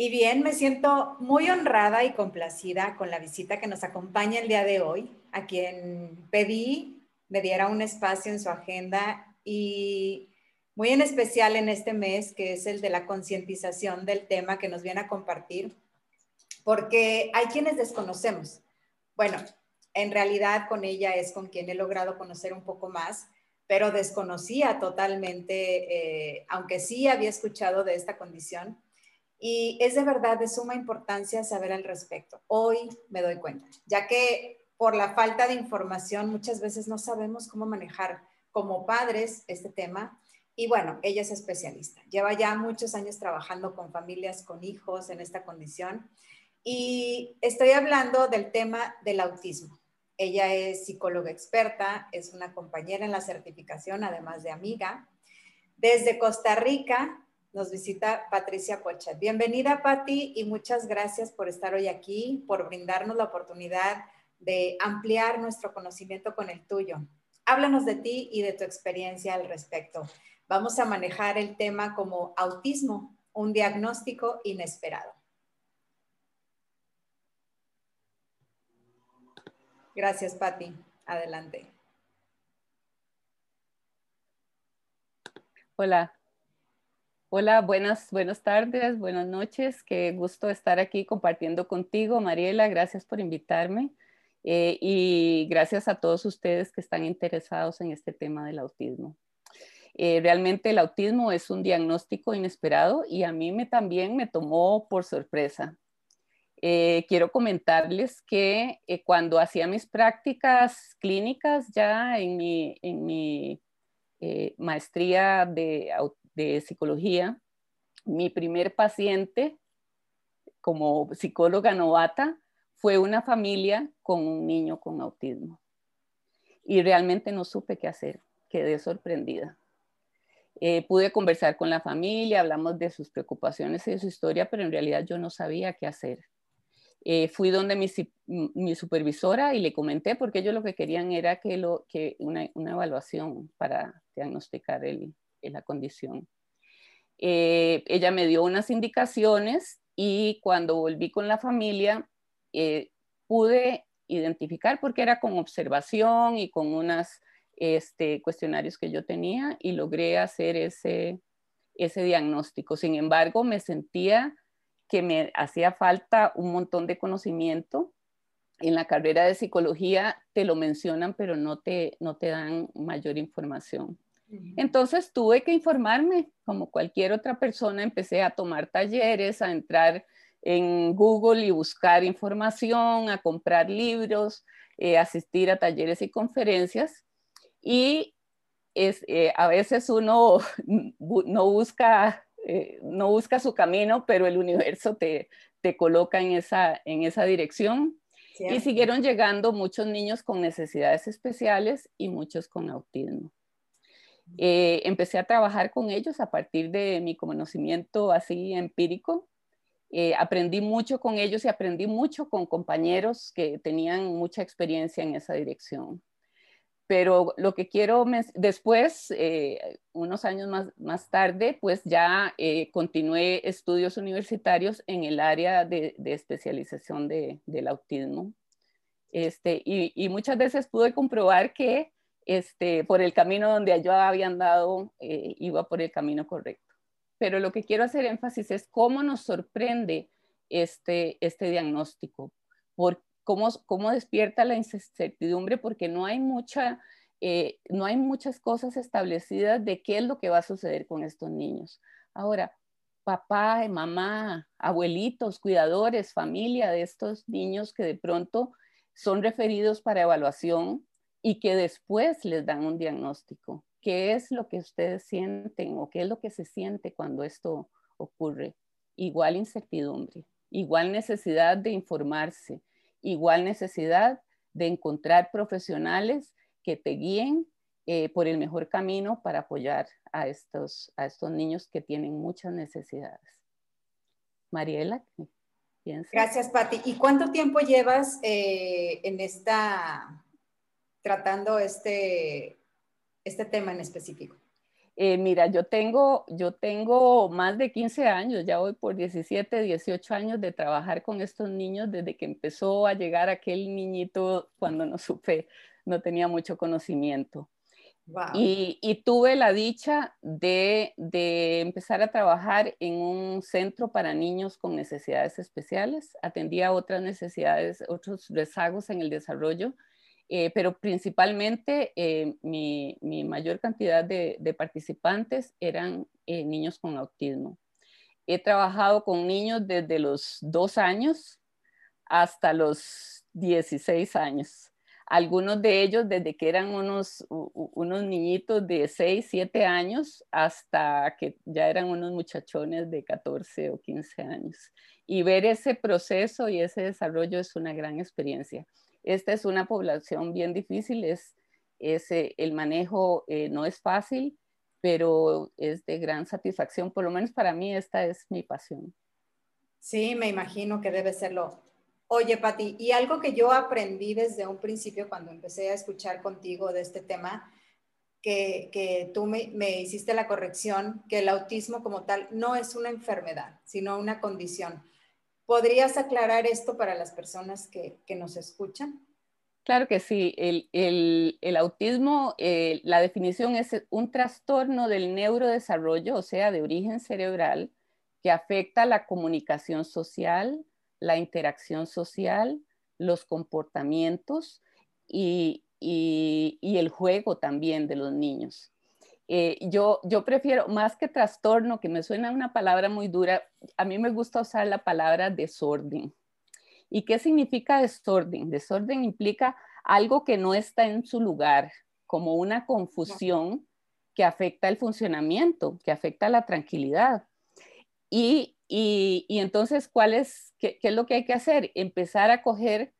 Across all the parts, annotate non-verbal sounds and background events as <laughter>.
Y bien, me siento muy honrada y complacida con la visita que nos acompaña el día de hoy, a quien pedí me diera un espacio en su agenda y muy en especial en este mes, que es el de la concientización del tema que nos viene a compartir, porque hay quienes desconocemos. Bueno, en realidad con ella es con quien he logrado conocer un poco más, pero desconocía totalmente, eh, aunque sí había escuchado de esta condición y es de verdad de suma importancia saber al respecto. Hoy me doy cuenta, ya que por la falta de información muchas veces no sabemos cómo manejar como padres este tema. Y bueno, ella es especialista. Lleva ya muchos años trabajando con familias, con hijos en esta condición. Y estoy hablando del tema del autismo. Ella es psicóloga experta, es una compañera en la certificación, además de amiga. Desde Costa Rica nos visita Patricia Pochat. Bienvenida, Patti, y muchas gracias por estar hoy aquí, por brindarnos la oportunidad de ampliar nuestro conocimiento con el tuyo. Háblanos de ti y de tu experiencia al respecto. Vamos a manejar el tema como autismo, un diagnóstico inesperado. Gracias, Patti. Adelante. Hola, Hola, buenas, buenas tardes, buenas noches. Qué gusto estar aquí compartiendo contigo, Mariela. Gracias por invitarme eh, y gracias a todos ustedes que están interesados en este tema del autismo. Eh, realmente el autismo es un diagnóstico inesperado y a mí me, también me tomó por sorpresa. Eh, quiero comentarles que cuando hacía mis prácticas clínicas ya en mi, en mi maestría de, de psicología, mi primer paciente como psicóloga novata fue una familia con un niño con autismo. Y realmente no supe qué hacer, quedé sorprendida. Eh, pude conversar con la familia, hablamos de sus preocupaciones y de su historia, pero en realidad yo no sabía qué hacer. Eh, fui donde mi, supervisora y le comenté porque ellos lo que querían era que, lo, que una, una evaluación para diagnosticar el, la condición. Eh, ella me dio unas indicaciones y cuando volví con la familia eh, pude identificar porque era con observación y con unos este, cuestionarios que yo tenía y logré hacer ese, diagnóstico. Sin embargo, me sentía que me hacía falta un montón de conocimiento. En la carrera de psicología te lo mencionan, pero no te dan mayor información. Entonces tuve que informarme, como cualquier otra persona, empecé a tomar talleres, a entrar en Google y buscar información, a comprar libros, eh, asistir a talleres y conferencias. Y es, eh, a veces uno <laughs> no busca, eh, no busca su camino, pero el universo te, te coloca en esa, en esa dirección. Y siguieron llegando muchos niños con necesidades especiales y muchos con autismo. Eh, empecé a trabajar con ellos a partir de mi conocimiento así empírico. Eh, aprendí mucho con ellos y aprendí mucho con compañeros que tenían mucha experiencia en esa dirección. Pero lo que quiero, después, eh, unos años más, más, tarde, pues ya continué estudios universitarios en el área de, especialización de, del autismo. Este, y, muchas veces pude comprobar que este, por el camino donde yo había andado, eh, iba por el camino correcto. Pero lo que quiero hacer énfasis es cómo nos sorprende este, este diagnóstico, por cómo, cómo despierta la incertidumbre, porque no hay, eh, no hay muchas cosas establecidas de qué es lo que va a suceder con estos niños. Ahora, papá, mamá, abuelitos, cuidadores, familia de estos niños que de pronto son referidos para evaluación y que después les dan un diagnóstico. ¿Qué es lo que ustedes sienten o qué es lo que se siente cuando esto ocurre? igual incertidumbre, igual necesidad de informarse, igual necesidad de encontrar profesionales que te guíen eh, por el mejor camino para apoyar a estos, a estos niños que tienen muchas necesidades. Mariela, piensa. Gracias, Patti. ¿Y cuánto tiempo llevas eh, en esta, tratando este, este tema en específico? Eh, mira, yo tengo, yo tengo más de 15 años, ya voy por 17, 18 años de trabajar con estos niños desde que empezó a llegar aquel niñito cuando no supe, no tenía mucho conocimiento. Y, tuve la dicha de, de, empezar a trabajar en un centro para niños con necesidades especiales. Atendía otras necesidades, otros rezagos en el desarrollo eh, pero principalmente eh, mi, mayor cantidad de, participantes eran eh, niños con autismo. He trabajado con niños desde los dos años hasta los 16 años. Algunos de ellos desde que eran unos, unos niñitos de 6, 7 años hasta que ya eran unos muchachones de 14 o 15 años. Y ver ese proceso y ese desarrollo es una gran experiencia. Esta es una población bien difícil, es, eh, el manejo eh, no es fácil, pero es de gran satisfacción. Por lo menos para mí esta es mi pasión. Sí, me imagino que debe serlo. Oye, Pati, y algo que yo aprendí desde un principio cuando empecé a escuchar contigo de este tema, que, tú me, me, hiciste la corrección, que el autismo como tal no es una enfermedad, sino una condición. ¿Podrías aclarar esto para las personas que, nos escuchan? Claro que sí. El, autismo, eh, la definición es un trastorno del neurodesarrollo, o sea, de origen cerebral, que afecta la comunicación social, la interacción social, los comportamientos y el juego también de los niños. Eh, yo, prefiero, más que trastorno, que me suena una palabra muy dura, a mí me gusta usar la palabra desorden. ¿Y qué significa desorden? Desorden implica algo que no está en su lugar, como una confusión que afecta el funcionamiento, que afecta la tranquilidad. Y, entonces, ¿cuál es, qué, qué, es lo que hay que hacer? Empezar a coger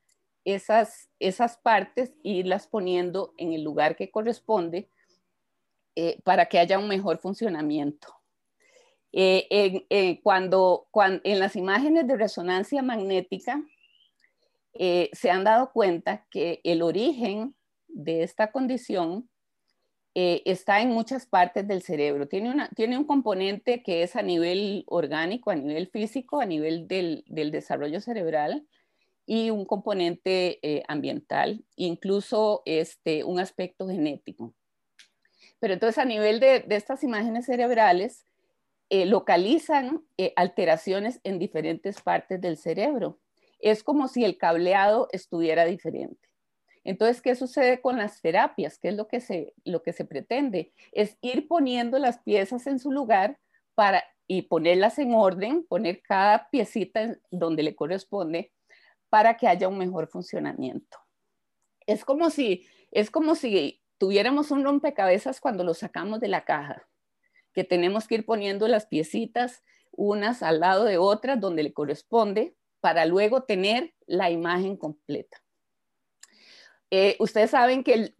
esas, esas partes e irlas poniendo en el lugar que corresponde eh, para que haya un mejor funcionamiento. Eh, eh, cuando, en las imágenes de resonancia magnética se han dado cuenta que el origen de esta condición está en muchas partes del cerebro. Tiene, una, tiene un componente que es a nivel orgánico, a nivel físico, a nivel del, desarrollo cerebral y un componente ambiental, incluso este, un aspecto genético. Pero entonces a nivel de, estas imágenes cerebrales, eh, localizan eh, alteraciones en diferentes partes del cerebro. Es como si el cableado estuviera diferente. Entonces, ¿qué sucede con las terapias? ¿Qué es lo que se, lo que se pretende? Es ir poniendo las piezas en su lugar para, y ponerlas en orden, poner cada piecita donde le corresponde para que haya un mejor funcionamiento. Es como si, es como si tuviéramos un rompecabezas cuando lo sacamos de la caja, que tenemos que ir poniendo las piecitas unas al lado de otras donde le corresponde para luego tener la imagen completa. Eh, ustedes saben que,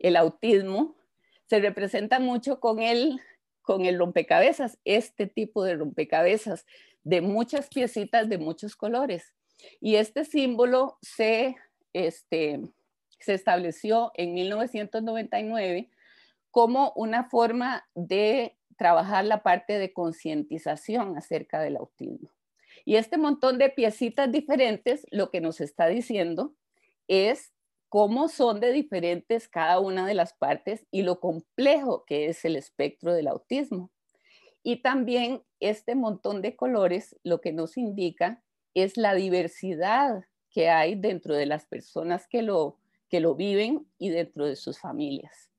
el, autismo se representa mucho con el, con el rompecabezas, este tipo de rompecabezas de muchas piecitas de muchos colores. Y este símbolo se, este, se estableció en 1999 como una forma de trabajar la parte de concientización acerca del autismo. Y este montón de piecitas diferentes lo que nos está diciendo es cómo son de diferentes cada una de las partes y lo complejo que es el espectro del autismo. Y también este montón de colores lo que nos indica es la diversidad que hay dentro de las personas que lo, que lo viven y dentro de sus familias.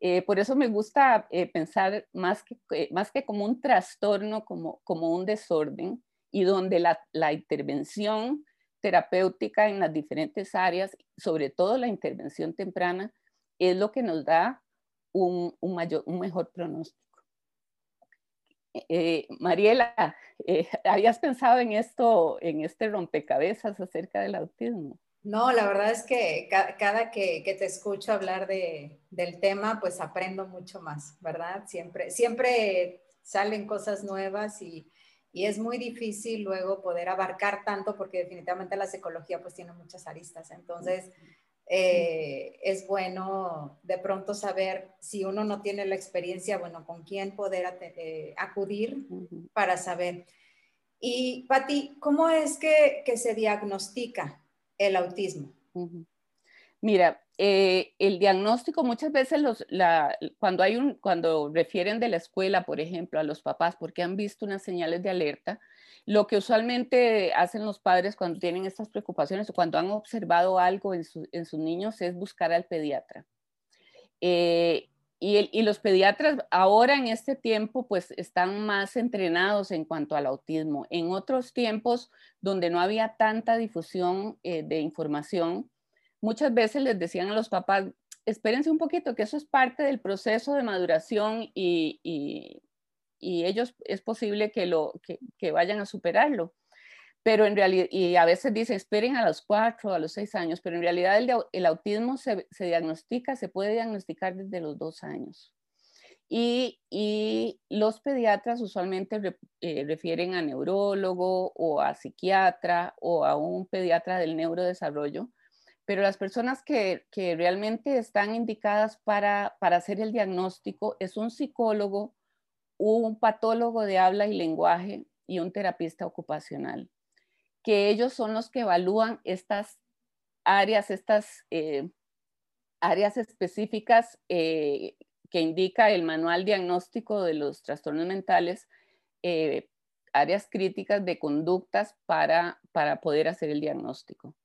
Eh, por eso me gusta eh, pensar más que, eh, más que como un trastorno, como, como un desorden, y donde la, la, intervención terapéutica en las diferentes áreas, sobre todo la intervención temprana, es lo que nos da un, un mayor, un mejor pronóstico. Eh, Mariela, eh, ¿habías pensado en esto, en este rompecabezas acerca del autismo? No, la verdad es que cada, que, te escucho hablar de, del tema, pues aprendo mucho más, ¿verdad? Siempre, siempre salen cosas nuevas y, y es muy difícil luego poder abarcar tanto porque definitivamente la psicología pues tiene muchas aristas. Entonces, eh, es bueno de pronto saber si uno no tiene la experiencia, bueno, con quién poder eh, acudir para saber. Y Patti, ¿cómo es que, que, se diagnostica el autismo? Mira, eh, el diagnóstico muchas veces los, cuando hay un, cuando refieren de la escuela, por ejemplo, a los papás porque han visto unas señales de alerta, lo que usualmente hacen los padres cuando tienen estas preocupaciones o cuando han observado algo en, sus niños es buscar al pediatra. Eh, y, los pediatras ahora en este tiempo pues están más entrenados en cuanto al autismo. En otros tiempos donde no había tanta difusión eh, de información, muchas veces les decían a los papás, espérense un poquito, que eso es parte del proceso de maduración y, ellos es posible que, lo, que, vayan a superarlo. Pero en realidad, y a veces dicen, esperen a los cuatro, a los seis años, pero en realidad el, autismo se, diagnostica, se puede diagnosticar desde los dos años. Y, los pediatras usualmente eh, refieren a neurólogo o a psiquiatra o a un pediatra del neurodesarrollo, pero las personas que, que realmente están indicadas para, para hacer el diagnóstico es un psicólogo un patólogo de habla y lenguaje y un terapista ocupacional, que ellos son los que evalúan estas áreas, estas eh, áreas específicas eh, que indica el manual diagnóstico de los trastornos mentales, eh, áreas críticas de conductas para, para poder hacer el diagnóstico.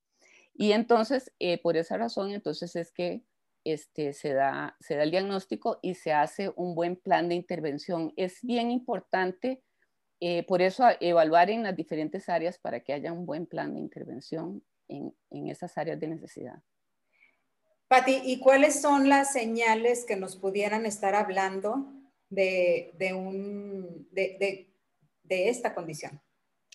Y entonces, por esa razón, entonces es que este, se, da, se da el diagnóstico y se hace un buen plan de intervención. Es bien importante, eh, por eso, evaluar en las diferentes áreas para que haya un buen plan de intervención en, esas áreas de necesidad. Pati, ¿y cuáles son las señales que nos pudieran estar hablando de, un, de, esta condición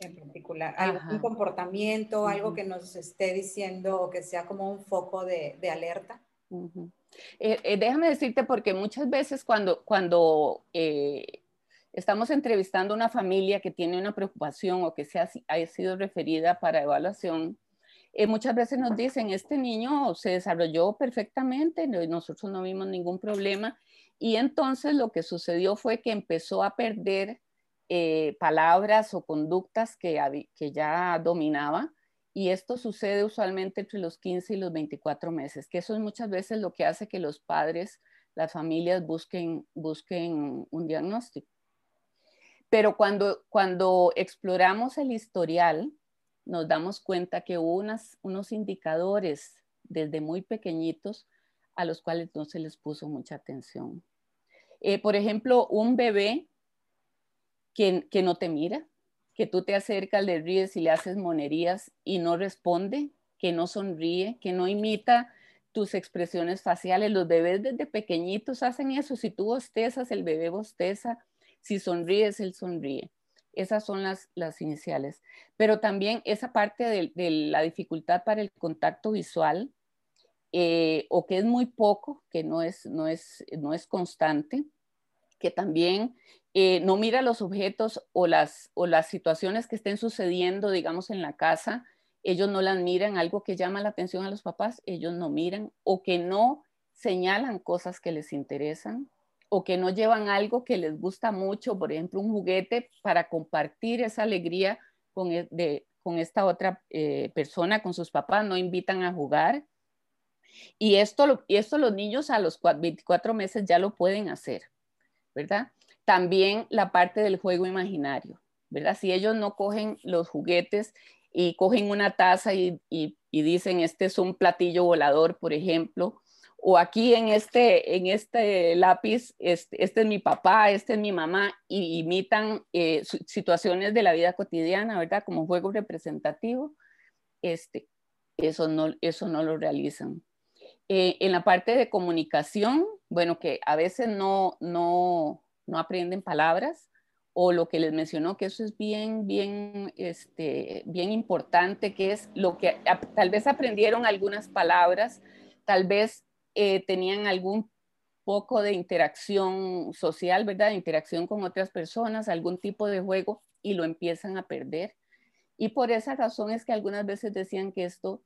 en particular? ¿Algún comportamiento, algo que nos esté diciendo o que sea como un foco de, alerta? Eh, eh, déjame decirte porque muchas veces cuando, cuando eh, estamos entrevistando a una familia que tiene una preocupación o que se ha, sido referida para evaluación, muchas veces nos dicen, este niño se desarrolló perfectamente, nosotros no vimos ningún problema. Y entonces lo que sucedió fue que empezó a perder palabras o conductas que, ya dominaba y esto sucede usualmente entre los 15 y los 24 meses, que eso es muchas veces lo que hace que los padres, las familias busquen un diagnóstico. Pero cuando, cuando exploramos el historial, nos damos cuenta que hubo unas, unos indicadores desde muy pequeñitos a los cuales no se les puso mucha atención. Eh, por ejemplo, un bebé que, que no te mira, que tú te acercas, le ríes y le haces monerías y no responde, que no sonríe, que no imita tus expresiones faciales. Los bebés desde pequeñitos hacen eso. Si tú bostezas, el bebé bosteza. Si sonríes, él sonríe. Esas son las, las iniciales. Pero también esa parte de, la dificultad para el contacto visual, eh, o que es muy poco, que no es, no es, no es constante, que también eh, no mira los objetos o las, o las situaciones que estén sucediendo, digamos, en la casa, ellos no las miran, algo que llama la atención a los papás, ellos no miran o que no señalan cosas que les interesan o que no llevan algo que les gusta mucho, por ejemplo, un juguete para compartir esa alegría con, e, esta otra eh, persona, con sus papás, no invitan a jugar. Y esto, y esto los niños a los 24 meses ya lo pueden hacer, ¿verdad? También la parte del juego imaginario, ¿verdad? Si ellos no cogen los juguetes y cogen una taza y, dicen, este es un platillo volador, por ejemplo, o aquí en este, en este lápiz, este, este es mi papá, este es mi mamá, imitan eh, situaciones de la vida cotidiana, ¿verdad? Como juego representativo, este, eso, no, eso no lo realizan. Eh, en la parte de comunicación, bueno, que a veces no, no, no aprenden palabras o lo que les mencionó, que eso es bien, bien, este, bien importante, que es lo que tal vez aprendieron algunas palabras, tal vez eh, tenían algún poco de interacción social, ¿verdad? interacción con otras personas, algún tipo de juego y lo empiezan a perder. Y por esa razón es que algunas veces decían que esto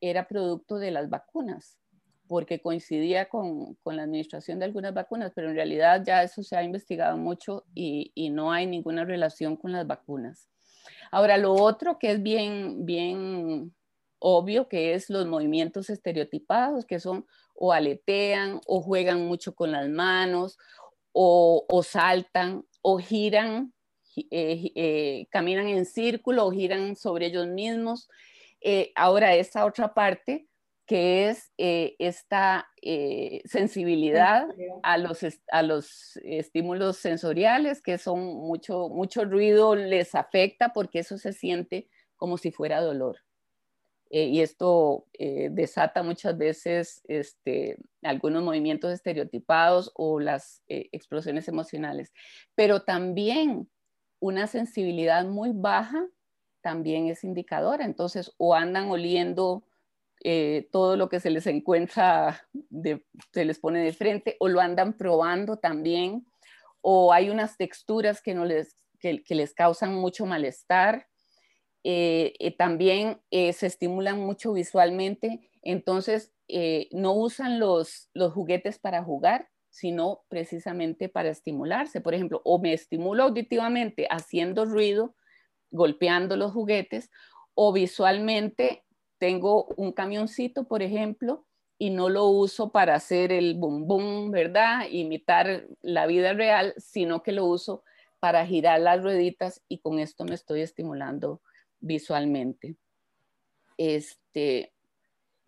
era producto de las vacunas, porque coincidía con, la administración de algunas vacunas, pero en realidad ya eso se ha investigado mucho y, no hay ninguna relación con las vacunas. Ahora, lo otro que es bien, bien obvio, que es los movimientos estereotipados, que son o aletean o juegan mucho con las manos o, saltan o giran, eh, eh, caminan en círculo o giran sobre ellos mismos. Eh, ahora, esa otra parte que es esta sensibilidad a los, a los estímulos sensoriales, que son mucho, mucho ruido les afecta porque eso se siente como si fuera dolor. Eh, y esto desata muchas veces este, algunos movimientos estereotipados o las explosiones emocionales. Pero también una sensibilidad muy baja también es indicadora. Entonces, o andan oliendo eh, todo lo que se les encuentra, se les pone de frente o lo andan probando también, o hay unas texturas que, no les, que, les causan mucho malestar. Eh, eh, también se estimulan mucho visualmente, entonces no usan los, los juguetes para jugar, sino precisamente para estimularse. Por ejemplo, o me estimulo auditivamente haciendo ruido, golpeando los juguetes, o visualmente tengo un camioncito, por ejemplo, y no lo uso para hacer el boom boom, ¿verdad? Imitar la vida real, sino que lo uso para girar las rueditas y con esto me estoy estimulando visualmente. Este,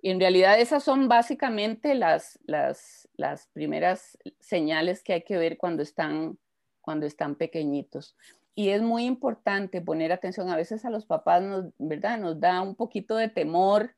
en realidad esas son básicamente las, las, las primeras señales que hay que ver cuando están, cuando están pequeñitos y es muy importante poner atención. A veces a los papás nos, ¿verdad? nos da un poquito de temor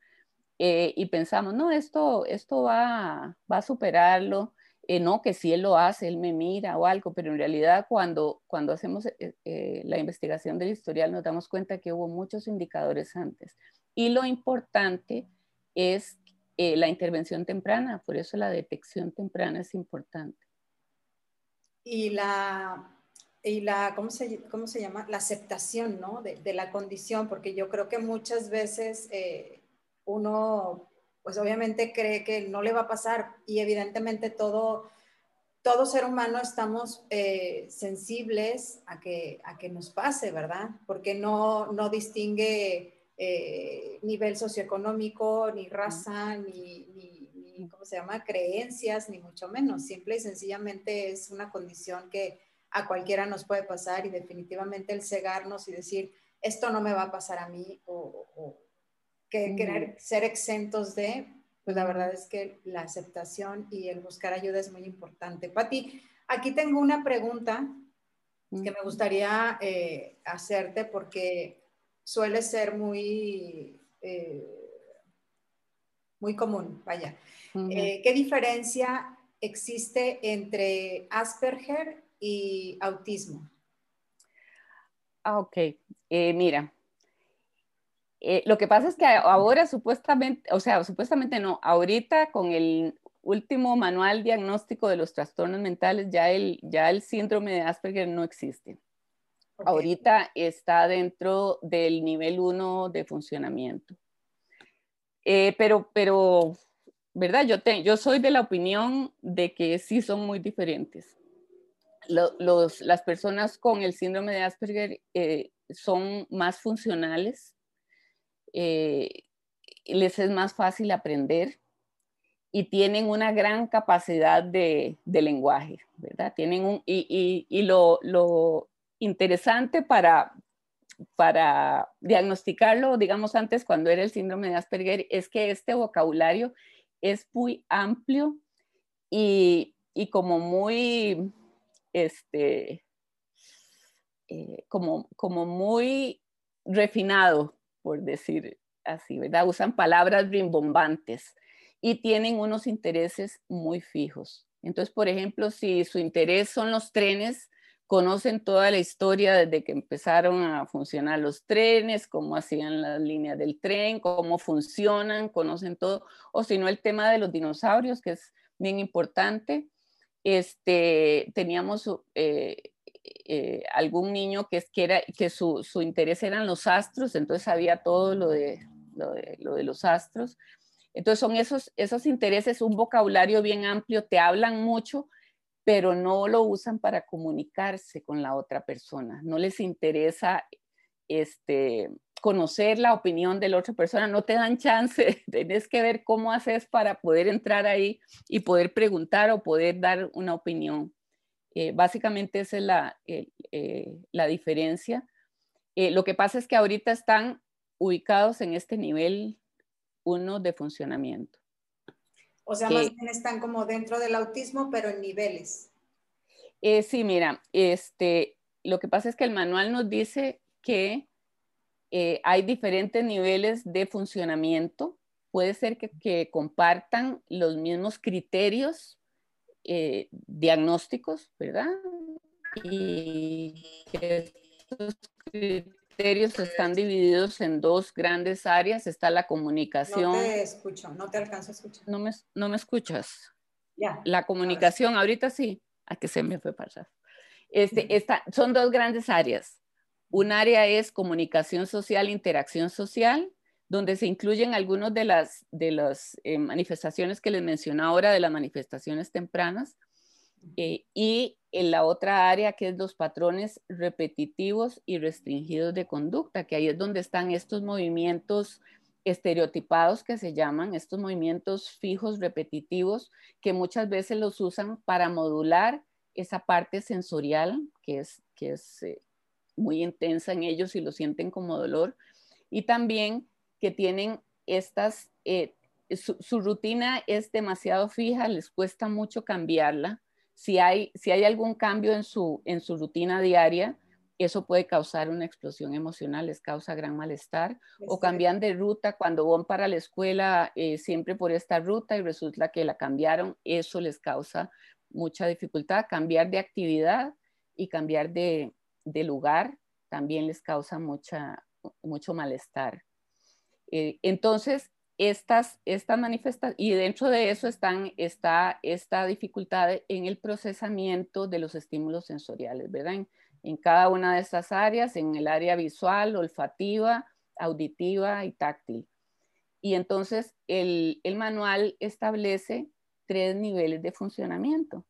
eh, y pensamos, no, esto, esto va, va a superarlo. Eh, no, que si él lo hace, él me mira o algo, pero en realidad cuando, cuando hacemos eh, la investigación del historial nos damos cuenta que hubo muchos indicadores antes. Y lo importante es la intervención temprana, por eso la detección temprana es importante. Y la y la, ¿cómo se, cómo se llama? La aceptación, ¿no? De, de, la condición, porque yo creo que muchas veces eh, uno, pues obviamente cree que no le va a pasar y evidentemente todo, todo ser humano estamos eh, sensibles a que, a que nos pase, ¿verdad? Porque no, no distingue eh, nivel socioeconómico, ni raza, ni, ni, ni, ¿cómo se llama? Creencias, ni mucho menos. Simple y sencillamente es una condición que a cualquiera nos puede pasar y definitivamente el cegarnos y decir, esto no me va a pasar a mí o, que querer ser exentos de, pues la verdad es que la aceptación y el buscar ayuda es muy importante. Pati, aquí tengo una pregunta que me gustaría eh, hacerte porque suele ser muy, eh, muy común, vaya. Eh, ¿Qué diferencia existe entre Asperger y autismo? Ah, ok. Mira, eh, lo que pasa es que ahora supuestamente, o sea, supuestamente no, ahorita con el último manual diagnóstico de los trastornos mentales, ya el, ya el síndrome de Asperger no existe. Ahorita está dentro del nivel 1 de funcionamiento. Eh, pero, pero, ¿verdad? Yo, te, yo soy de la opinión de que sí son muy diferentes las personas con el síndrome de Asperger eh, son más funcionales, eh, les es más fácil aprender y tienen una gran capacidad de, lenguaje, ¿verdad? Tienen un, y, lo, interesante para, para diagnosticarlo, digamos antes cuando era el síndrome de Asperger, es que este vocabulario es muy amplio y, y como muy este, eh, como, como muy refinado, por decir así, ¿verdad? Usan palabras rimbombantes y tienen unos intereses muy fijos. Entonces, por ejemplo, si su interés son los trenes, conocen toda la historia desde que empezaron a funcionar los trenes, cómo hacían las líneas del tren, cómo funcionan, conocen todo, o si no el tema de los dinosaurios, que es bien importante. Este, teníamos eh, eh, algún niño que, que, era, que su, su, interés eran los astros, entonces sabía todo lo de, lo de, lo de los astros. Entonces son esos, esos intereses, un vocabulario bien amplio, te hablan mucho, pero no lo usan para comunicarse con la otra persona. No les interesa este, conocer la opinión de la otra persona, no te dan chance, <laughs> tienes que ver cómo haces para poder entrar ahí y poder preguntar o poder dar una opinión. Eh, básicamente esa es la, eh, la diferencia. Eh, lo que pasa es que ahorita están ubicados en este nivel 1 de funcionamiento. O sea, más bien están como dentro del autismo, pero en niveles. Sí, mira, este, lo que pasa es que el manual nos dice que eh, hay diferentes niveles de funcionamiento. Puede ser que, compartan los mismos criterios eh, diagnósticos, ¿verdad? Y que estos criterios están divididos en dos grandes áreas. Está la comunicación. No te escucho, no te alcanzo a escuchar. No me, no me escuchas. Ya. La comunicación, ahorita sí, a que se me fue pasar. Este, esta, son dos grandes áreas. Un área es comunicación social, interacción social, donde se incluyen algunas de las, de las eh, manifestaciones que les mencioné ahora, de las manifestaciones tempranas. Eh, y en la otra área que es los patrones repetitivos y restringidos de conducta, que ahí es donde están estos movimientos estereotipados que se llaman, estos movimientos fijos repetitivos, que muchas veces los usan para modular esa parte sensorial que es, que es eh, muy intensa en ellos y lo sienten como dolor, y también que tienen estas, eh, su, su, rutina es demasiado fija, les cuesta mucho cambiarla, si hay, si hay algún cambio en su, en su rutina diaria, eso puede causar una explosión emocional, les causa gran malestar, o cambian de ruta cuando van para la escuela eh, siempre por esta ruta y resulta que la cambiaron, eso les causa mucha dificultad. Cambiar de actividad y cambiar de, de lugar también les causa mucha, mucho malestar. Eh, entonces, estas, estas manifestaciones, y dentro de eso están, está esta dificultad en el procesamiento de los estímulos sensoriales, ¿verdad? En, cada una de estas áreas, en el área visual, olfativa, auditiva y táctil. Y entonces el, el manual establece tres niveles de funcionamiento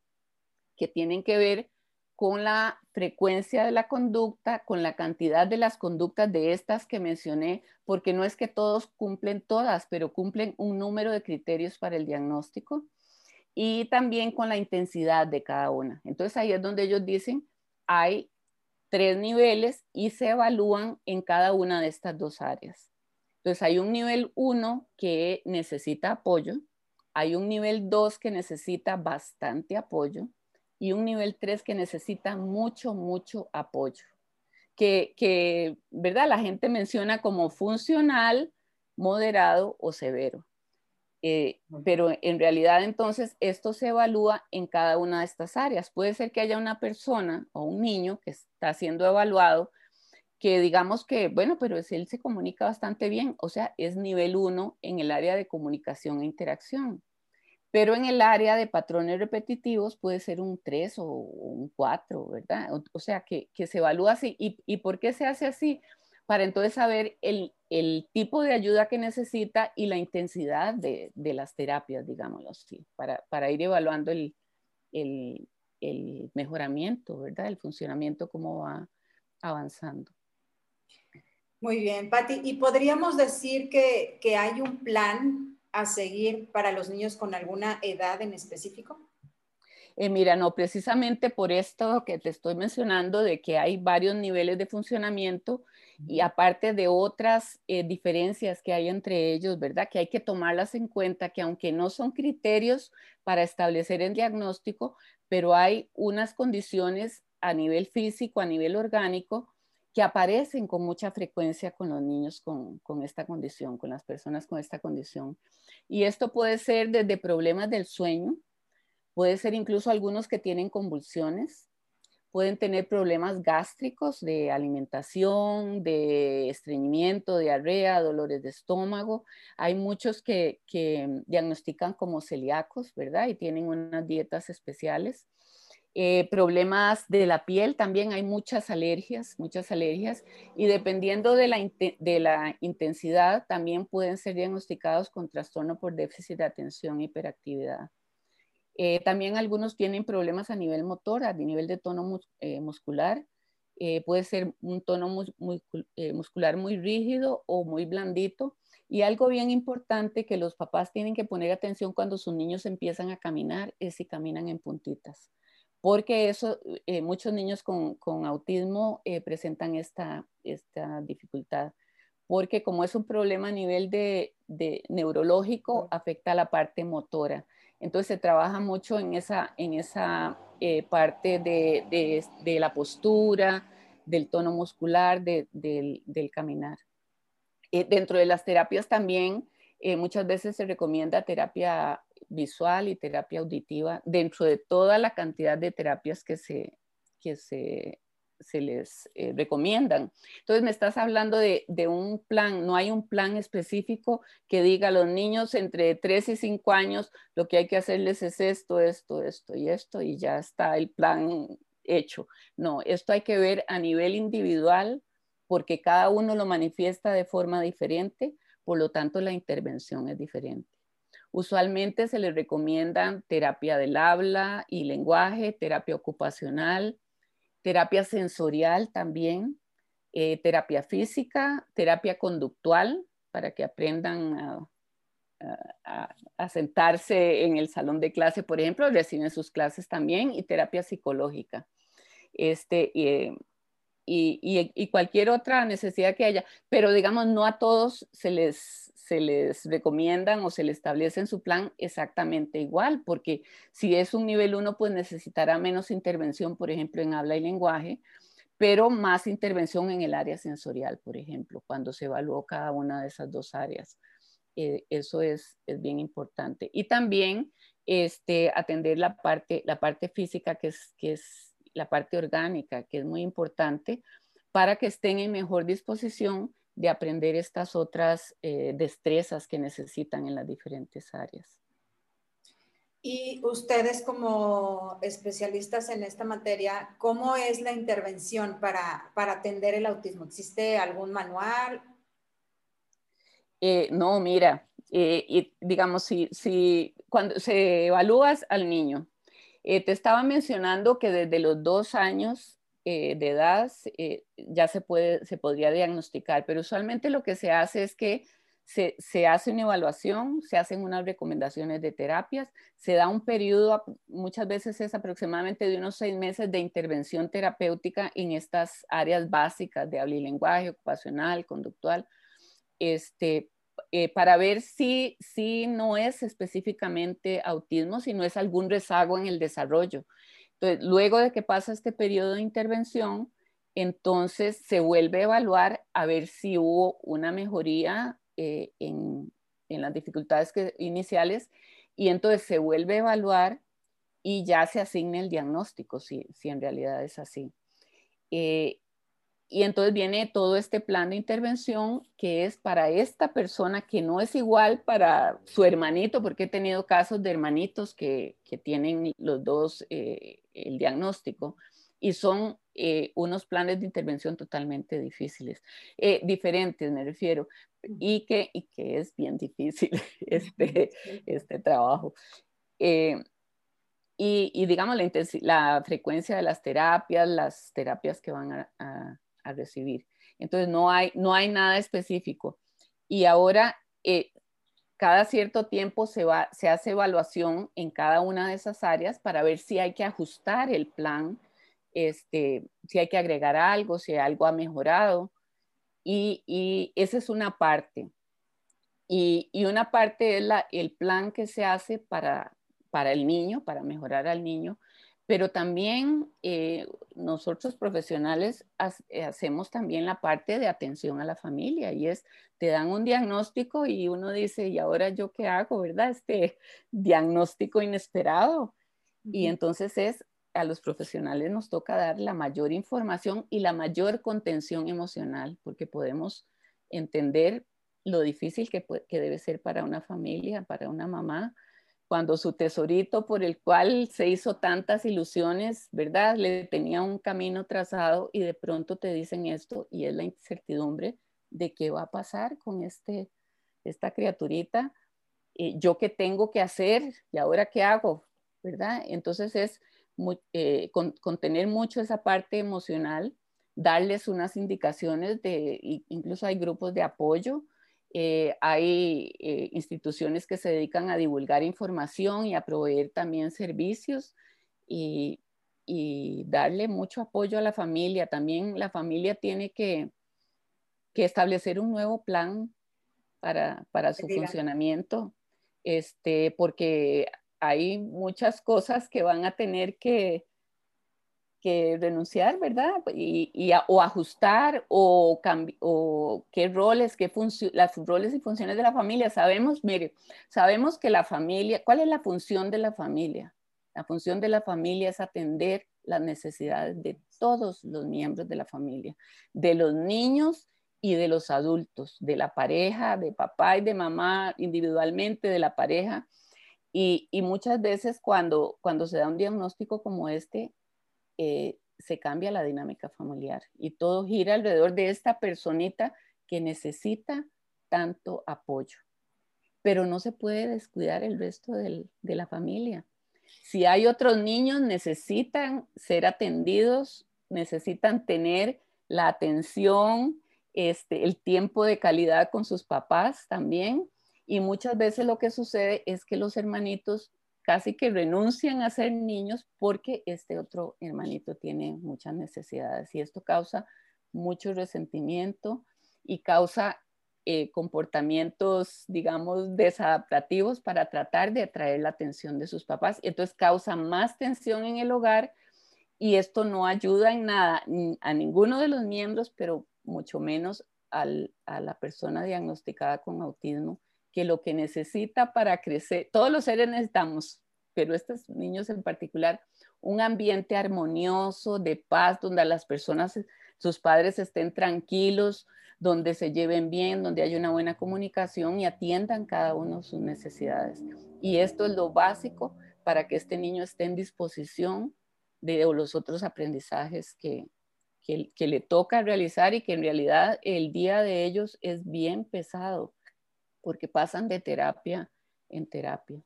que tienen que ver con la frecuencia de la conducta, con la cantidad de las conductas de estas que mencioné, porque no es que todos cumplen todas, pero cumplen un número de criterios para el diagnóstico y también con la intensidad de cada una. Entonces ahí es donde ellos dicen, hay tres niveles y se evalúan en cada una de estas dos áreas. Entonces hay un nivel 1 que necesita apoyo, hay un nivel 2 que necesita bastante apoyo y un nivel 3 que necesita mucho, mucho apoyo. Que, que, ¿verdad? La gente menciona como funcional, moderado o severo. Eh, pero en realidad entonces esto se evalúa en cada una de estas áreas. Puede ser que haya una persona o un niño que está siendo evaluado que digamos que, bueno, pero él se comunica bastante bien, o sea, es nivel 1 en el área de comunicación e interacción. Pero en el área de patrones repetitivos puede ser un 3 o un 4, ¿verdad? O, sea, que, se evalúa así. ¿Y, por qué se hace así? Para entonces saber el, tipo de ayuda que necesita y la intensidad de, las terapias, digámoslo así, para, para ir evaluando el, mejoramiento, ¿verdad? El funcionamiento, cómo va avanzando. Muy bien, Patti. ¿Y podríamos decir que, que hay un plan a seguir para los niños con alguna edad en específico? Eh, mira, no, precisamente por esto que te estoy mencionando, de que hay varios niveles de funcionamiento y aparte de otras eh, diferencias que hay entre ellos, ¿verdad? Que hay que tomarlas en cuenta, que aunque no son criterios para establecer el diagnóstico, pero hay unas condiciones a nivel físico, a nivel orgánico, que aparecen con mucha frecuencia con los niños con, con, esta condición, con las personas con esta condición. Y esto puede ser desde problemas del sueño, puede ser incluso algunos que tienen convulsiones, pueden tener problemas gástricos de alimentación, de estreñimiento, diarrea, dolores de estómago. Hay muchos que, diagnostican como celíacos, ¿verdad? Y tienen unas dietas especiales. Eh, problemas de la piel, también hay muchas alergias, muchas alergias, y dependiendo de la, de la intensidad, también pueden ser diagnosticados con trastorno por déficit de atención e hiperactividad. Eh, también algunos tienen problemas a nivel motor, a nivel de tono eh, muscular. Eh, puede ser un tono muscular muy rígido o muy blandito. Y algo bien importante que los papás tienen que poner atención cuando sus niños empiezan a caminar es si caminan en puntitas. Porque eso, muchos niños con, con autismo presentan esta, esta dificultad porque como es un problema a nivel de, de neurológico, afecta a la parte motora. Entonces se trabaja mucho en esa, en esa eh, parte de, la postura, del tono muscular, del, caminar. Eh, dentro de las terapias también eh, muchas veces se recomienda terapia visual y terapia auditiva dentro de toda la cantidad de terapias que se, que se se les eh, recomiendan. Entonces me estás hablando de, un plan, no hay un plan específico que diga a los niños entre 3 y 5 años lo que hay que hacerles es esto, esto, esto y esto y ya está el plan hecho. No, esto hay que ver a nivel individual porque cada uno lo manifiesta de forma diferente, por lo tanto la intervención es diferente. Usualmente se les recomiendan terapia del habla y lenguaje, terapia ocupacional, terapia sensorial también, eh, terapia física, terapia conductual, para que aprendan a, sentarse en el salón de clase, por ejemplo, reciben sus clases también, y terapia psicológica. Este, y, cualquier otra necesidad que haya, pero digamos, no a todos se les, se les recomiendan o se les establece en su plan exactamente igual, porque si es un nivel 1, pues necesitará menos intervención, por ejemplo, en habla y lenguaje, pero más intervención en el área sensorial, por ejemplo, cuando se evaluó cada una de esas dos áreas. Eh, eso es, es, bien importante. Y también este, atender la parte, la parte física, que es, que es la parte orgánica, que es muy importante para que estén en mejor disposición de aprender estas otras eh, destrezas que necesitan en las diferentes áreas. Y ustedes como especialistas en esta materia, ¿cómo es la intervención para, para atender el autismo? ¿Existe algún manual? Eh, no, mira, eh, y digamos, si, si cuando se evalúas al niño, te estaba mencionando que desde los dos años eh, de edad eh, ya se, puede, se podría diagnosticar, pero usualmente lo que se hace es que se, se, hace una evaluación, se hacen unas recomendaciones de terapias, se da un periodo, muchas veces es aproximadamente de unos seis meses de intervención terapéutica en estas áreas básicas de habla lenguaje, ocupacional, conductual, este, eh, para ver si, si no es específicamente autismo, si no es algún rezago en el desarrollo. Entonces, luego de que pasa este periodo de intervención, entonces se vuelve a evaluar a ver si hubo una mejoría eh, en, las dificultades iniciales y entonces se vuelve a evaluar y ya se asigna el diagnóstico, si, en realidad es así. Eh, y entonces viene todo este plan de intervención que es para esta persona que no es igual para su hermanito, porque he tenido casos de hermanitos que, tienen los dos eh, el diagnóstico y son eh, unos planes de intervención totalmente difíciles, eh, diferentes me refiero, y que, y que es bien difícil <laughs> este, este trabajo. Y, digamos la, la, frecuencia de las terapias, las terapias que van a a recibir. Entonces no hay, no hay nada específico. Y ahora, eh, cada cierto tiempo se, va, se hace evaluación en cada una de esas áreas para ver si hay que ajustar el plan, este, si hay que agregar algo, si algo ha mejorado. Y, esa es una parte. Y, y una parte es la, el plan que se hace para, para el niño, para mejorar al niño, pero también eh, nosotros profesionales eh, hacemos también la parte de atención a la familia y es, te dan un diagnóstico y uno dice, ¿y ahora yo qué hago, verdad? Este <laughs> diagnóstico inesperado. Y entonces es a los profesionales nos toca dar la mayor información y la mayor contención emocional, porque podemos entender lo difícil que, que debe ser para una familia, para una mamá, cuando su tesorito por el cual se hizo tantas ilusiones, ¿verdad? Le tenía un camino trazado y de pronto te dicen esto y es la incertidumbre de qué va a pasar con este, esta criaturita, eh, yo qué tengo que hacer y ahora qué hago, ¿verdad? Entonces es eh, contener mucho esa parte emocional, darles unas indicaciones de, incluso hay grupos de apoyo, eh, hay eh, instituciones que se dedican a divulgar información y a proveer también servicios y, darle mucho apoyo a la familia. También la familia tiene que, establecer un nuevo plan para, su funcionamiento, este, porque hay muchas cosas que van a tener que, renunciar, ¿verdad? Y, o ajustar o, o qué roles, qué las roles y funciones de la familia. Sabemos, mire, sabemos que la familia, ¿cuál es la función de la familia? La función de la familia es atender las necesidades de todos los miembros de la familia, de los niños y de los adultos, de la pareja, de papá y de mamá individualmente, de la pareja. Y, y muchas veces cuando, cuando se da un diagnóstico como este, eh, se cambia la dinámica familiar y todo gira alrededor de esta personita que necesita tanto apoyo. Pero no se puede descuidar el resto de la familia. Si hay otros niños, necesitan ser atendidos, necesitan tener la atención, este, el tiempo de calidad con sus papás también. Y muchas veces lo que sucede es que los hermanitos casi que renuncian a ser niños porque este otro hermanito tiene muchas necesidades y esto causa mucho resentimiento y causa eh, comportamientos, digamos, desadaptativos para tratar de atraer la atención de sus papás. Entonces causa más tensión en el hogar y esto no ayuda en nada a ninguno de los miembros, pero mucho menos a la persona diagnosticada con autismo que lo que necesita para crecer, todos los seres necesitamos, pero estos niños en particular, un ambiente armonioso, de paz, donde las personas, sus padres estén tranquilos, donde se lleven bien, donde haya una buena comunicación y atiendan cada uno sus necesidades. Y esto es lo básico para que este niño esté en disposición de los otros aprendizajes que, que, le toca realizar y que en realidad el día de ellos es bien pesado porque pasan de terapia en terapia.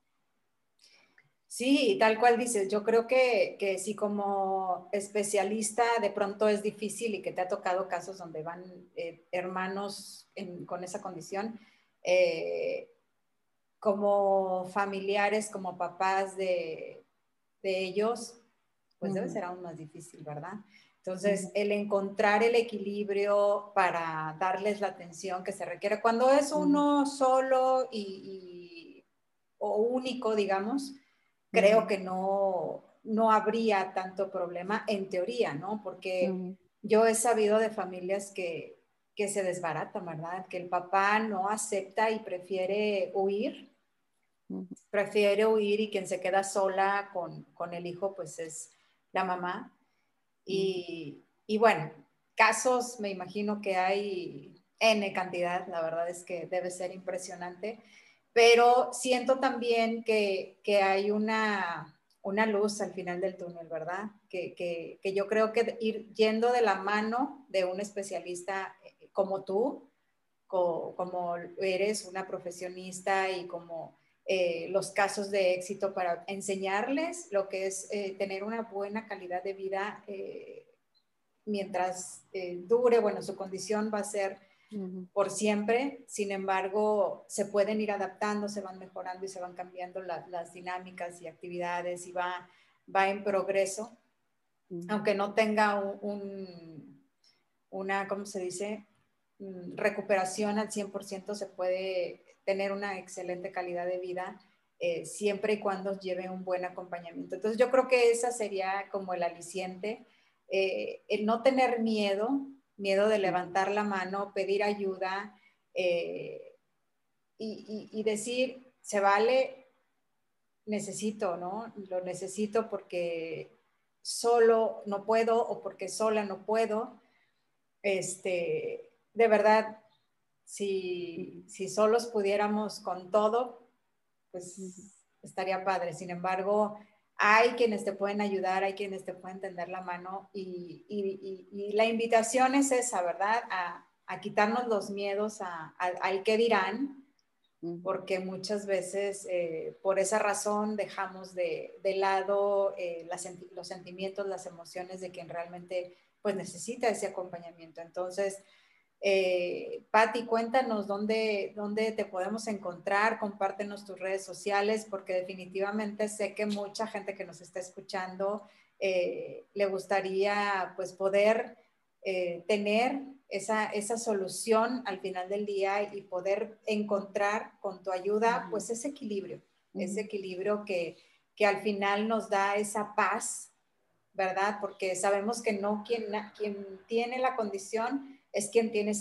Sí, tal cual dices, yo creo que, que si como especialista de pronto es difícil y que te ha tocado casos donde van eh, hermanos con esa condición, eh, como familiares, como papás de, ellos, pues debe ser aún más difícil, ¿verdad? Entonces, el encontrar el equilibrio para darles la atención que se requiere. Cuando es uno solo y, o único, digamos, creo que no, no habría tanto problema en teoría, ¿no? Porque yo he sabido de familias que, que se desbaratan, ¿verdad? Que el papá no acepta y prefiere huir, prefiere huir y quien se queda sola con, con el hijo, pues es la mamá y, bueno, casos me imagino que hay N cantidad, la verdad es que debe ser impresionante, pero siento también que, hay una, luz al final del túnel, ¿verdad? Que, yo creo que ir yendo de la mano de un especialista eh, como tú, como eres una profesionista y como eh, los casos de éxito para enseñarles lo que es eh, tener una buena calidad de vida eh, mientras dure, bueno, su condición va a ser por siempre, sin embargo, se pueden ir adaptando, se van mejorando y se van cambiando las dinámicas y actividades y va, va en progreso, aunque no tenga un, una, ¿cómo se dice? Mm, recuperación al 100% se puede tener una excelente calidad de vida eh, siempre y cuando lleve un buen acompañamiento. Entonces yo creo que esa sería como el aliciente, eh, el no tener miedo, miedo de levantar la mano, pedir ayuda eh, y, y, decir, se vale, necesito, ¿no? Lo necesito porque solo no puedo o porque sola no puedo. Este, de verdad, si, si solos pudiéramos con todo, pues estaría padre. Sin embargo, hay quienes te pueden ayudar, hay quienes te pueden tender la mano y, y, la invitación es esa, ¿verdad? A, a quitarnos los miedos al que dirán, porque muchas veces eh, por esa razón dejamos de, de lado eh, los sentimientos, las emociones de quien realmente pues necesita ese acompañamiento. Entonces, eh, Patti, cuéntanos dónde, dónde te podemos encontrar, compártenos tus redes sociales, porque definitivamente sé que mucha gente que nos está escuchando eh, le gustaría pues poder eh, tener esa, esa, solución al final del día y poder encontrar con tu ayuda pues ese equilibrio, ese equilibrio que, que al final nos da esa paz, ¿verdad? Porque sabemos que no quien, quien tiene la condición es quien tiene,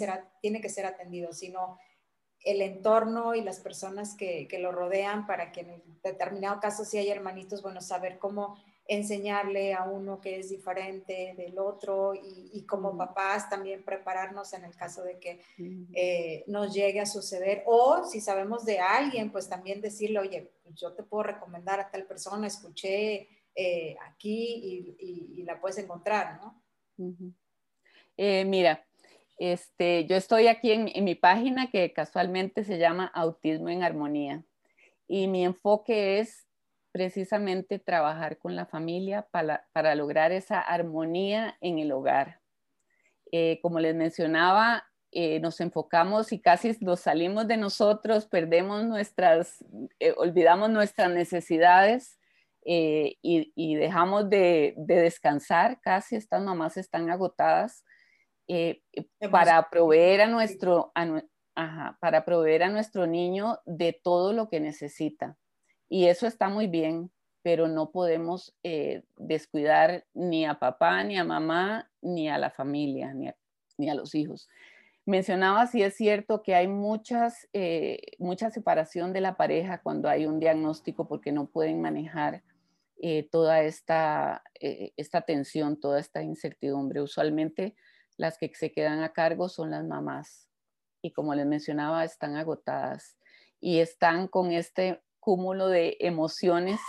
tiene que ser atendido, sino el entorno y las personas que, lo rodean para que en determinado caso, si hay hermanitos, bueno, saber cómo enseñarle a uno que es diferente del otro y, como papás también prepararnos en el caso de que eh, nos llegue a suceder. O si sabemos de alguien, pues también decirle, oye, pues yo te puedo recomendar a tal persona, escuché eh, aquí y, la puedes encontrar, ¿no? Eh, mira, este, yo estoy aquí en, mi página que casualmente se llama Autismo en Armonía y mi enfoque es precisamente trabajar con la familia para, lograr esa armonía en el hogar. Eh, como les mencionaba, eh, nos enfocamos y casi nos salimos de nosotros, perdemos nuestras, eh, olvidamos nuestras necesidades y, dejamos de, de, descansar, casi estas mamás están agotadas eh, para proveer a nuestro, para proveer a nuestro niño de todo lo que necesita. Y eso está muy bien, pero no podemos eh, descuidar ni a papá, ni a mamá, ni a la familia, ni a, ni a los hijos. Mencionaba si es cierto que hay muchas, eh, mucha separación de la pareja cuando hay un diagnóstico porque no pueden manejar toda esta, esta tensión, toda esta incertidumbre. Usualmente las que se quedan a cargo son las mamás y como les mencionaba, están agotadas y están con este cúmulo de emociones,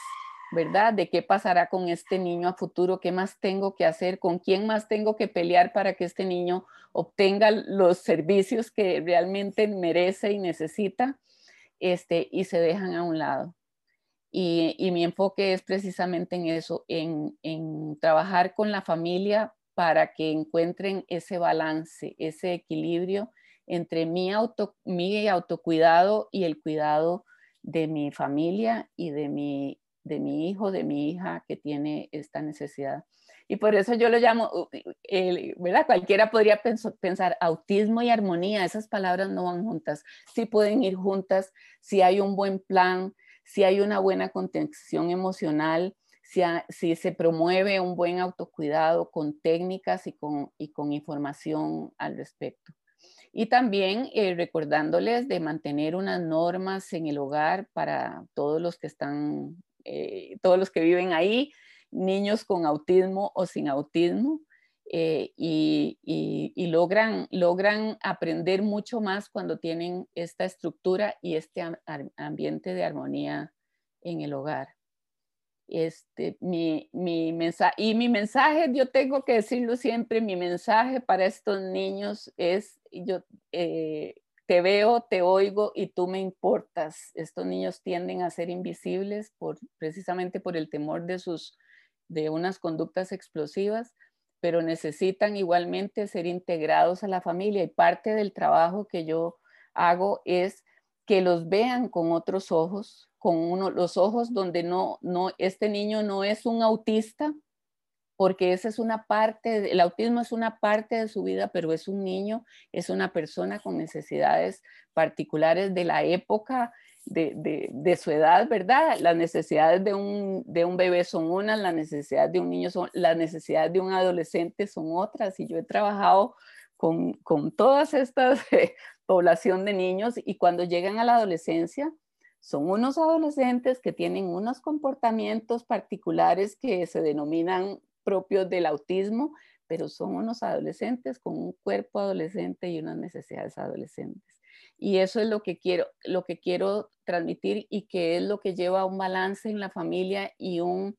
¿verdad? De qué pasará con este niño a futuro, qué más tengo que hacer, con quién más tengo que pelear para que este niño obtenga los servicios que realmente merece y necesita, este, y se dejan a un lado. Y, mi enfoque es precisamente en eso, en, en trabajar con la familia para que encuentren ese balance, ese equilibrio entre mi, auto, mi autocuidado y el cuidado de mi familia y de mi, de mi hijo, de mi hija que tiene esta necesidad. Y por eso yo lo llamo, ¿verdad? Cualquiera podría pensar autismo y armonía, esas palabras no van juntas, sí pueden ir juntas si hay un buen plan, si hay una buena contención emocional, si, se promueve un buen autocuidado con técnicas y con, y con información al respecto. Y también eh, recordándoles de mantener unas normas en el hogar para todos los que están, eh, todos los que viven ahí, niños con autismo o sin autismo, eh, y, y, logran, logran aprender mucho más cuando tienen esta estructura y este ambiente de armonía en el hogar. Este, mi, mi mensaje, y mi mensaje, yo tengo que decirlo siempre, mi mensaje para estos niños es, yo eh, te veo, te oigo y tú me importas. Estos niños tienden a ser invisibles por, precisamente por el temor de, sus, de unas conductas explosivas, pero necesitan igualmente ser integrados a la familia y parte del trabajo que yo hago es que los vean con otros ojos, con uno, los ojos donde no, no, este niño no es un autista, porque esa es una parte, el autismo es una parte de su vida, pero es un niño, es una persona con necesidades particulares de la época, de, de, su edad, ¿verdad? Las necesidades de un, de un, bebé son unas, las necesidades de un niño son, las necesidades de un adolescente son otras, y yo he trabajado con, con todas estas <laughs> población de niños y cuando llegan a la adolescencia, son unos adolescentes que tienen unos comportamientos particulares que se denominan propios del autismo, pero son unos adolescentes con un cuerpo adolescente y unas necesidades adolescentes. Y eso es lo que quiero, lo que quiero transmitir y que es lo que lleva a un balance en la familia y un,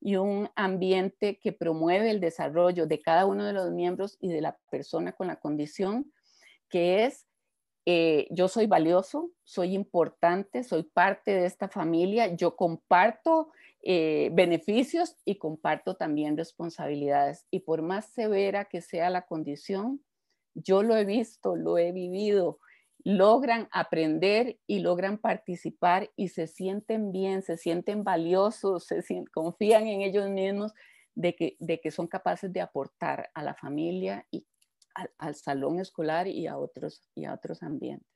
y un ambiente que promueve el desarrollo de cada uno de los miembros y de la persona con la condición, que es eh, yo soy valioso, soy importante, soy parte de esta familia, yo comparto eh, beneficios y comparto también responsabilidades. Y por más severa que sea la condición, yo lo he visto, lo he vivido, logran aprender y logran participar y se sienten bien, se sienten valiosos, se confían en ellos mismos de que, de que son capaces de aportar a la familia y al, salón escolar y a, otros, y a otros ambientes.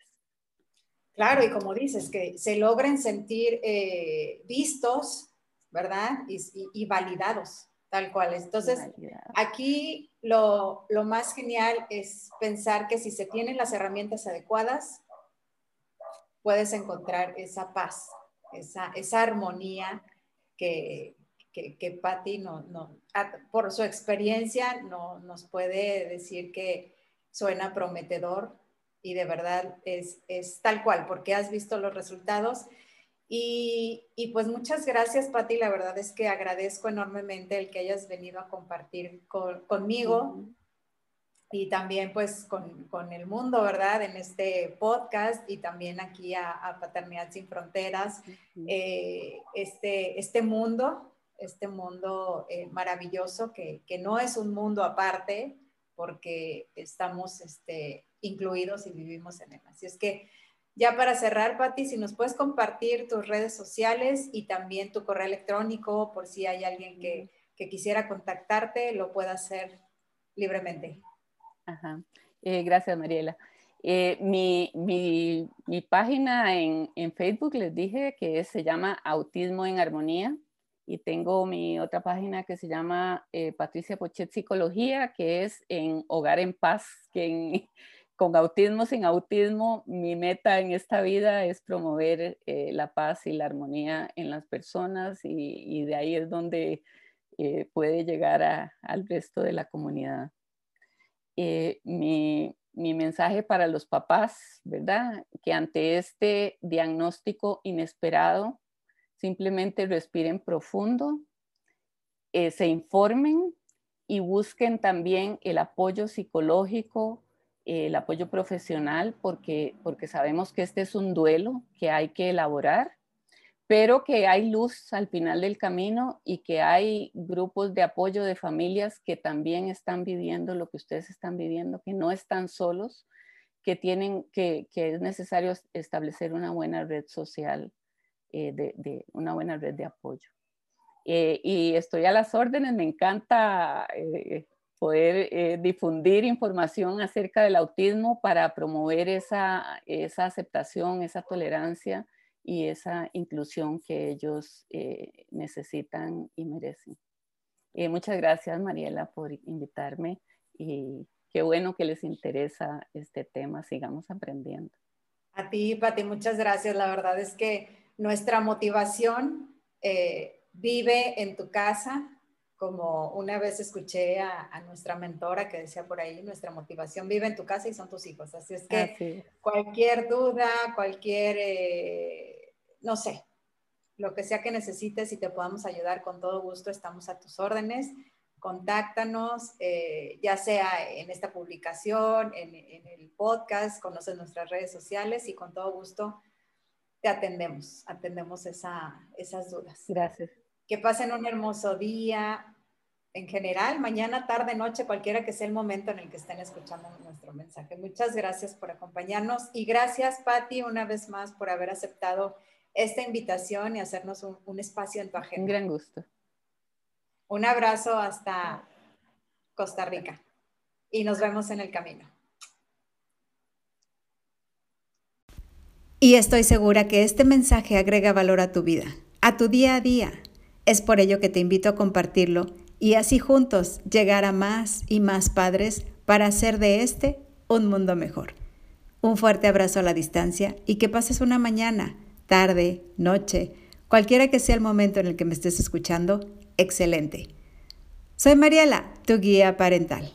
Claro, y como dices, que se logren sentir eh, vistos, ¿verdad? Y, validados, tal cual. Entonces, aquí lo, más genial es pensar que si se tienen las herramientas adecuadas, puedes encontrar esa paz, esa, esa armonía que, que, que Patti no, no, por su experiencia no, nos puede decir que suena prometedor y de verdad es, es tal cual, porque has visto los resultados. Y, y, pues muchas gracias, Patti. La verdad es que agradezco enormemente el que hayas venido a compartir conmigo y también pues con, con, el mundo, ¿verdad? En este podcast y también aquí a, a Paternidad Sin Fronteras, eh, este, este mundo este mundo eh, maravilloso que, no es un mundo aparte porque estamos este, incluidos y vivimos en él. Así es que ya para cerrar, Patti, si nos puedes compartir tus redes sociales y también tu correo electrónico por si hay alguien que, quisiera contactarte, lo pueda hacer libremente. Ajá. Eh, gracias, Mariela. Eh, mi, página en, en, Facebook les dije que se llama Autismo en Armonía y tengo mi otra página que se llama eh, Patricia Pochet Psicología, que es en Hogar en Paz, <laughs> con autismo, sin autismo, mi meta en esta vida es promover eh, la paz y la armonía en las personas y, de ahí es donde eh, puede llegar al resto de la comunidad. mi mensaje para los papás, ¿verdad? Que ante este diagnóstico inesperado, Simplemente respiren profundo, eh, se informen y busquen también el apoyo psicológico, el apoyo profesional, porque, porque sabemos que este es un duelo que hay que elaborar, pero que hay luz al final del camino y que hay grupos de apoyo de familias que también están viviendo lo que ustedes están viviendo, que no están solos, que tienen que, que es necesario establecer una buena red social eh, de, una buena red de apoyo. Eh, y estoy a las órdenes, me encanta eh, poder difundir información acerca del autismo para promover esa, esa aceptación, esa tolerancia y esa inclusión que ellos necesitan y merecen. muchas gracias, Mariela, por invitarme y qué bueno que les interesa este tema. Sigamos aprendiendo. A ti, Pati, muchas gracias. La verdad es que nuestra motivación eh, vive en tu casa, como una vez escuché a, nuestra mentora que decía por ahí, nuestra motivación vive en tu casa y son tus hijos. Así es que cualquier duda, cualquier, eh, no sé, lo que sea que necesites y te podamos ayudar con todo gusto, estamos a tus órdenes. Contáctanos, eh, ya sea en esta publicación, en, en el podcast, conoces nuestras redes sociales y con todo gusto te atendemos, atendemos esas dudas. Gracias. Que pasen un hermoso día en general, mañana, tarde, noche, cualquiera que sea el momento en el que estén escuchando nuestro mensaje. Muchas gracias por acompañarnos y gracias, Patti, una vez más por haber aceptado esta invitación y hacernos un, un espacio en tu agenda. Un gran gusto. Un abrazo hasta Costa Rica y nos vemos en el camino. Y estoy segura que este mensaje agrega valor a tu vida, a tu día a día. Es por ello que te invito a compartirlo y así juntos llegar a más y más padres para hacer de este un mundo mejor. Un fuerte abrazo a la distancia y que pases una mañana, tarde, noche, cualquiera que sea el momento en el que me estés escuchando, excelente. Soy Mariela, tu guía parental.